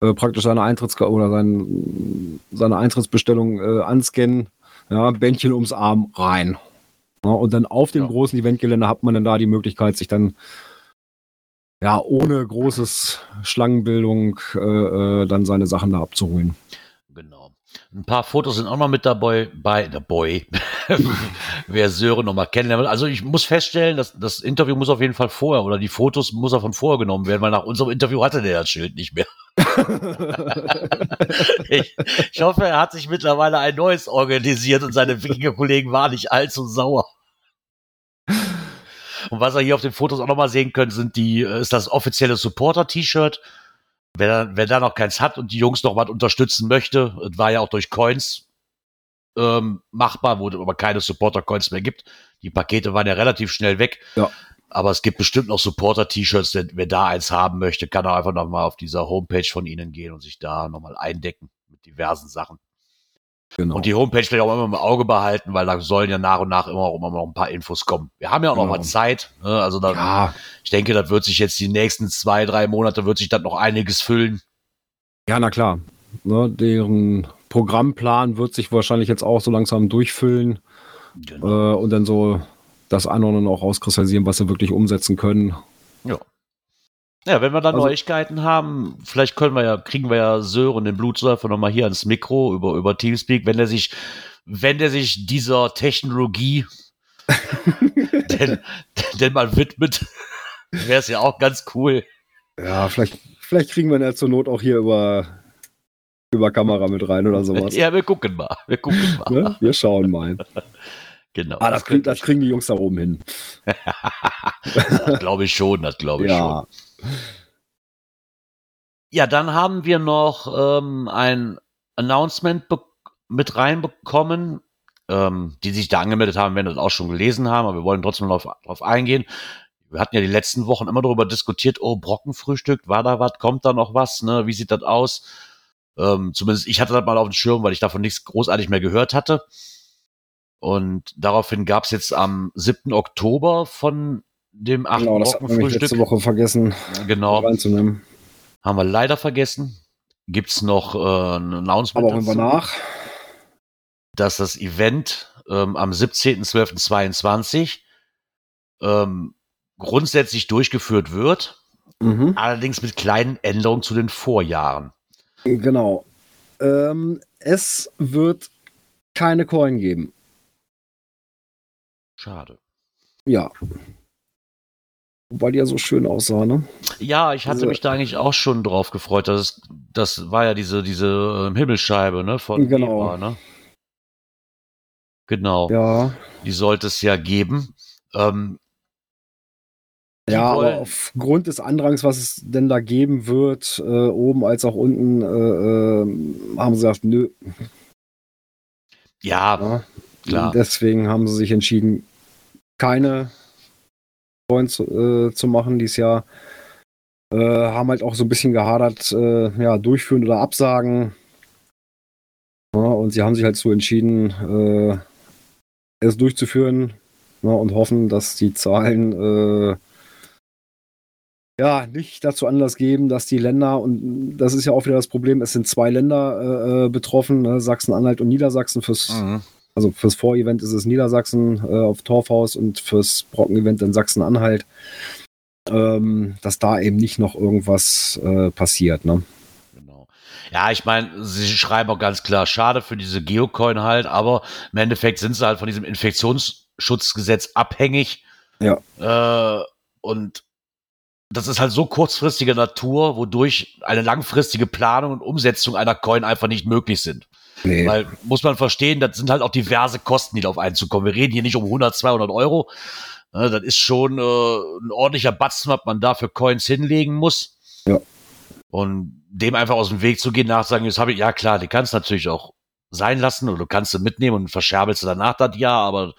B: äh, praktisch seine Eintritts oder sein, seine Eintrittsbestellung äh, anscannen, ja, Bändchen ums Arm rein. Ja, und dann auf dem
A: Ja.
B: großen Eventgelände hat man dann da die Möglichkeit, sich dann ja, ohne großes Schlangenbildung äh, äh, dann seine Sachen da abzuholen.
A: genau. Ein paar Fotos sind auch noch mit dabei, bei der Boy, wer Sören noch mal kennenlernen will. Also ich muss feststellen, dass das Interview muss auf jeden Fall vorher oder die Fotos muss er von vorher genommen werden, weil nach unserem Interview hatte der das Schild nicht mehr. ich, ich hoffe, er hat sich mittlerweile ein neues organisiert und seine Wikinger-Kollegen waren nicht allzu sauer. Und was ihr hier auf den Fotos auch noch mal sehen könnt, sind die, äh, ist das offizielle Supporter-T-Shirt. Wer, da- wer da noch keins hat und die Jungs noch was unterstützen möchte, war ja auch durch Coins ähm, machbar, wo es aber keine Supporter-Coins mehr gibt. Die Pakete waren ja relativ schnell weg.
B: Ja.
A: Aber es gibt bestimmt noch Supporter-T-Shirts, denn wer da eins haben möchte, kann auch einfach nochmal auf dieser Homepage von ihnen gehen und sich da nochmal eindecken mit diversen Sachen.
B: Genau.
A: Und die Homepage vielleicht auch immer im Auge behalten, weil da sollen ja nach und nach immer auch immer noch ein paar Infos kommen. Wir haben ja auch noch
B: Genau.
A: mal Zeit. Ne? Also da,
B: ja,
A: ich denke, das wird sich jetzt die nächsten zwei, drei Monate wird sich das noch einiges füllen.
B: ja, na klar. Ne, deren Programmplan wird sich wahrscheinlich jetzt auch so langsam durchfüllen
A: Genau.
B: äh, und dann so das Anordnen auch rauskristallisieren, was sie wirklich umsetzen können.
A: Ja, wenn wir da
B: Also-
A: Neuigkeiten haben, vielleicht können wir ja, kriegen wir ja Sören, den Blutsäufer, nochmal hier ans Mikro über, über Teamspeak, wenn er sich, wenn der sich dieser Technologie denn, denn mal widmet, wäre es ja auch ganz cool.
B: Ja, vielleicht, vielleicht kriegen wir ihn ja zur Not auch hier über, über Kamera mit rein oder sowas.
A: Ja, wir gucken mal. Wir gucken mal.
B: Ne? Wir schauen mal.
A: Genau.
B: Ah, das, krieg, das kriegen die Jungs da oben hin.
A: das glaube ich schon, das glaube ich
B: Ja.
A: schon. Ja, dann haben wir noch ähm, ein Announcement mit reinbekommen. Ähm, die sich da angemeldet haben, werden das auch schon gelesen haben, aber wir wollen trotzdem noch auf, drauf eingehen. Wir hatten ja die letzten Wochen immer darüber diskutiert, oh, Brockenfrühstück, war da was, kommt da noch was, ne? Wie sieht das aus? Ähm, zumindest ich hatte das mal auf dem Schirm, weil ich davon nichts großartig mehr gehört hatte. Und daraufhin gab es jetzt am 7. Oktober von dem 8.
B: Genau, das hatten wir letzte. Woche vergessen
A: Genau,
B: reinzunehmen.
A: haben wir leider vergessen. Gibt's noch äh, ein Announcement,
B: Aber wir
A: dazu,
B: nach.
A: dass das Event ähm, am 17.12.22 ähm, grundsätzlich durchgeführt wird,
B: Mhm.
A: allerdings mit kleinen Änderungen zu den Vorjahren.
B: Genau. Ähm, es wird keine Coin geben.
A: Schade.
B: Ja. Weil die ja so schön aussah, ne?
A: Ja, ich hatte
B: Also-
A: mich da eigentlich auch schon drauf gefreut. Das, ist, das war ja diese, diese ähm, Himmelsscheibe, ne? Von
B: Genau.
A: Eva, ne? Genau.
B: Ja.
A: Die sollte es ja geben. Ähm,
B: Ja, aber aufgrund des Andrangs, was es denn da geben wird, äh, oben als auch unten, äh, äh, haben sie gesagt, nö.
A: ja,
B: Ja.
A: klar.
B: Deswegen haben sie sich entschieden, keine zu, äh, zu machen dieses Jahr. Äh, haben halt auch so ein bisschen gehadert, äh, ja, durchführen oder absagen. Ja, und sie haben sich halt so entschieden, äh, es durchzuführen ja, und hoffen, dass die Zahlen äh, ja nicht dazu Anlass geben, dass die Länder, und das ist ja auch wieder das Problem, es sind zwei Länder äh, betroffen, ne, Sachsen-Anhalt und Niedersachsen fürs
A: Mhm.
B: Also fürs Vorevent ist es Niedersachsen äh, auf Torfhaus und fürs Brocken-Event in Sachsen-Anhalt, ähm, dass da eben nicht noch irgendwas äh, passiert. Ne?
A: Genau. Ja, ich meine, sie schreiben auch ganz klar, schade für diese Geocoin halt, aber im Endeffekt sind sie halt von diesem Infektionsschutzgesetz abhängig.
B: Ja.
A: Äh, und das ist halt so kurzfristiger Natur, wodurch eine langfristige Planung und Umsetzung einer Coin einfach nicht möglich sind.
B: Nee.
A: Weil, muss man verstehen, das sind halt auch diverse Kosten, die da auf einen zukommen. Wir reden hier nicht um 100, 200 Euro. Ne, das ist schon äh, ein ordentlicher Batzen, was man da für Coins hinlegen muss.
B: Ja.
A: Und dem einfach aus dem Weg zu gehen, nachsagen, jetzt habe ich, ja klar, die kannst du natürlich auch sein lassen oder du kannst sie mitnehmen und verscherbelst du danach das Jahr, aber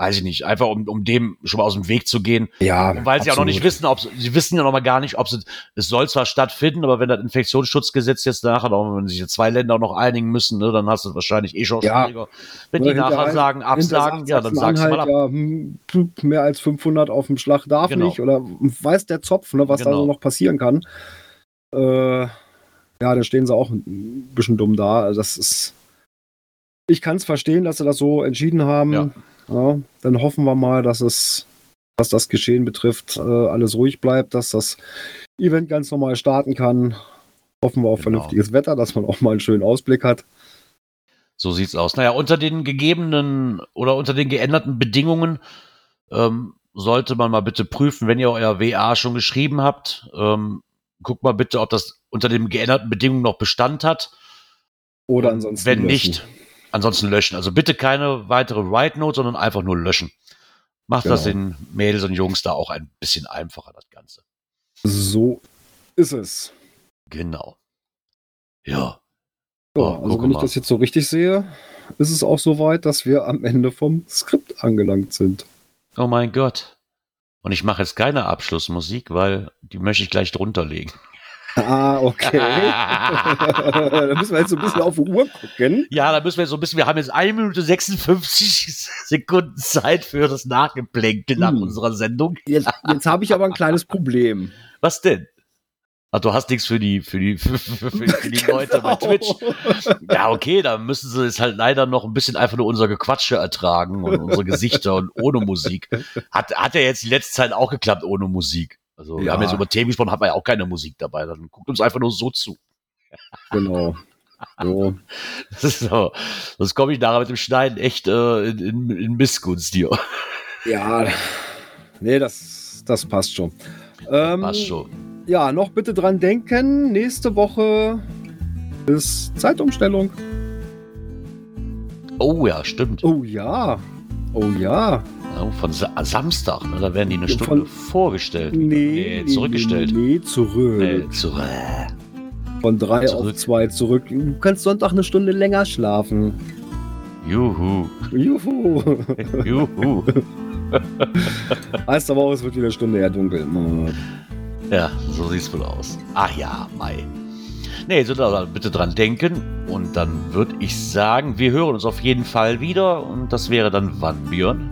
A: weiß ich nicht, einfach um, um dem schon mal aus dem Weg zu gehen.
B: ja,
A: Und weil sie auch noch nicht
B: absolut.
A: wissen, ob sie wissen ja noch mal gar nicht, ob sie, es soll zwar stattfinden, aber wenn das Infektionsschutzgesetz jetzt nachher, auch wenn sich zwei Länder noch einigen müssen, ne, dann hast du wahrscheinlich eh schon
B: Ja.
A: schwieriger. Wenn
B: Oder
A: die nachher sagen, absagen, ja, dann sagst du mal ab.
B: Ja, hm, mehr als 500 auf dem Schlag darf
A: Genau.
B: nicht oder weiß der Zopf, ne, was da
A: Genau.
B: so noch passieren kann. Äh, ja, dann stehen sie auch ein bisschen dumm da. Also Das ist. Ich kann es verstehen, dass sie das so entschieden haben.
A: Ja.
B: Ja, dann hoffen wir mal, dass es, was das Geschehen betrifft, äh, alles ruhig bleibt, dass das Event ganz normal starten kann. Hoffen wir auf
A: Genau.
B: vernünftiges Wetter, dass man auch mal einen schönen Ausblick hat.
A: So sieht's aus. Naja, unter den gegebenen oder unter den geänderten Bedingungen ähm, sollte man mal bitte prüfen, wenn ihr euer WA schon geschrieben habt, ähm, guckt mal bitte, ob das unter den geänderten Bedingungen noch Bestand hat.
B: Oder ansonsten.
A: Wenn
B: löschen.
A: nicht, ansonsten löschen. Also bitte keine weitere Write-Note, sondern einfach nur löschen. Macht das
B: Genau.
A: den Mädels und Jungs da auch ein bisschen einfacher, das Ganze.
B: So ist es.
A: Genau. Ja.
B: Ja,
A: Oh,
B: also wenn ich
A: mal.
B: das jetzt so richtig sehe, ist es auch so weit, dass wir am Ende vom Skript angelangt sind.
A: Oh mein Gott. Und ich mache jetzt keine Abschlussmusik, weil die möchte ich gleich drunter legen.
B: Ah, okay. da müssen wir jetzt so ein bisschen auf die Uhr gucken.
A: Ja, da müssen wir so ein bisschen, wir haben jetzt eine Minute 56 Sekunden Zeit für das Nachgeplänkel nach
B: Hm.
A: unserer Sendung.
B: Jetzt, jetzt habe ich aber ein kleines Problem.
A: Was denn? Ach, du hast nichts für die, für die, für, für, für, die Leute bei Twitch. Ja, okay, da müssen sie es halt leider noch ein bisschen einfach nur unser Gequatsche ertragen und unsere Gesichter und ohne Musik. Hat, hat ja jetzt die letzte Zeit auch geklappt ohne Musik. Also wir
B: Ja.
A: haben jetzt über Themen gesprochen, hat man ja auch keine Musik dabei. Dann guckt uns einfach nur so zu.
B: Genau. So.
A: Das so. Sonst komme ich nachher mit dem Schneiden echt äh, in, in, in Missgunst hier.
B: Ja, nee, das, das passt schon. Ähm,
A: Passt schon.
B: ja, noch bitte dran denken, nächste Woche ist Zeitumstellung.
A: Oh ja, stimmt.
B: Oh ja. Oh ja.
A: Ja, Von Sa Samstag, ne? da werden die eine
B: Ja,
A: Stunde vorgestellt.
B: Nee,
A: zurückgestellt.
B: Nee, nee zurück.
A: Nee, zurück.
B: Von drei
A: Zurück.
B: auf zwei zurück. Du kannst Sonntag eine Stunde länger schlafen.
A: Juhu.
B: Juhu.
A: Juhu.
B: heißt aber auch, es wird wieder eine Stunde eher dunkel.
A: Ja, so sieht's wohl aus. Ach ja, Mai. Nee, so da bitte dran denken. Und dann würde ich sagen, wir hören uns auf jeden Fall wieder. Und das wäre dann wann, Björn?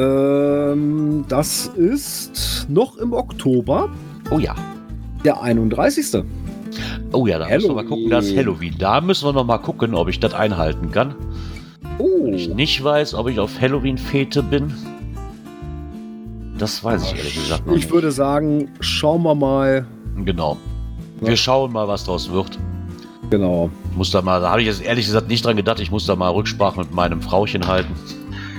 B: Ähm, das ist noch im Oktober,
A: Oh ja.
B: der 31.
A: Oh ja, da müssen wir mal gucken, das
B: Halloween.
A: Halloween. Da müssen wir noch mal gucken, ob ich das einhalten kann.
B: Oh,
A: Wenn ich nicht weiß, ob ich auf Halloween-Fete bin. Das weiß ich ehrlich gesagt noch
B: ich
A: nicht.
B: würde sagen, schauen wir mal.
A: Genau. Wir
B: Ja.
A: schauen mal, was draus wird.
B: Genau.
A: Ich muss da mal, da habe ich jetzt ehrlich gesagt nicht dran gedacht, ich muss da mal Rücksprache mit meinem Frauchen halten,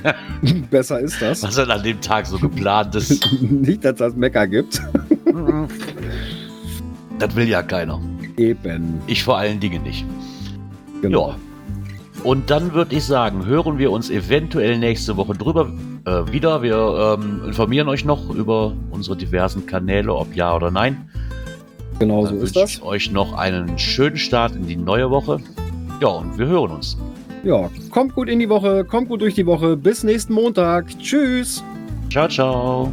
B: Besser ist das.
A: was denn an dem Tag so geplant ist.
B: Nicht, dass das Mecker gibt.
A: das will ja keiner.
B: Eben.
A: Ich vor allen Dingen nicht.
B: Genau.
A: Ja. Und dann würde ich sagen, hören wir uns eventuell nächste Woche drüber äh, wieder. Wir ähm, informieren euch noch über unsere diversen Kanäle, ob ja oder nein.
B: Genau so
A: Dann
B: ist
A: wünsche
B: das.
A: ich euch noch einen schönen Start in die neue Woche. Ja, und wir hören uns.
B: Ja, kommt gut in die Woche, kommt gut durch die Woche. Bis nächsten Montag. Tschüss.
A: Ciao, ciao.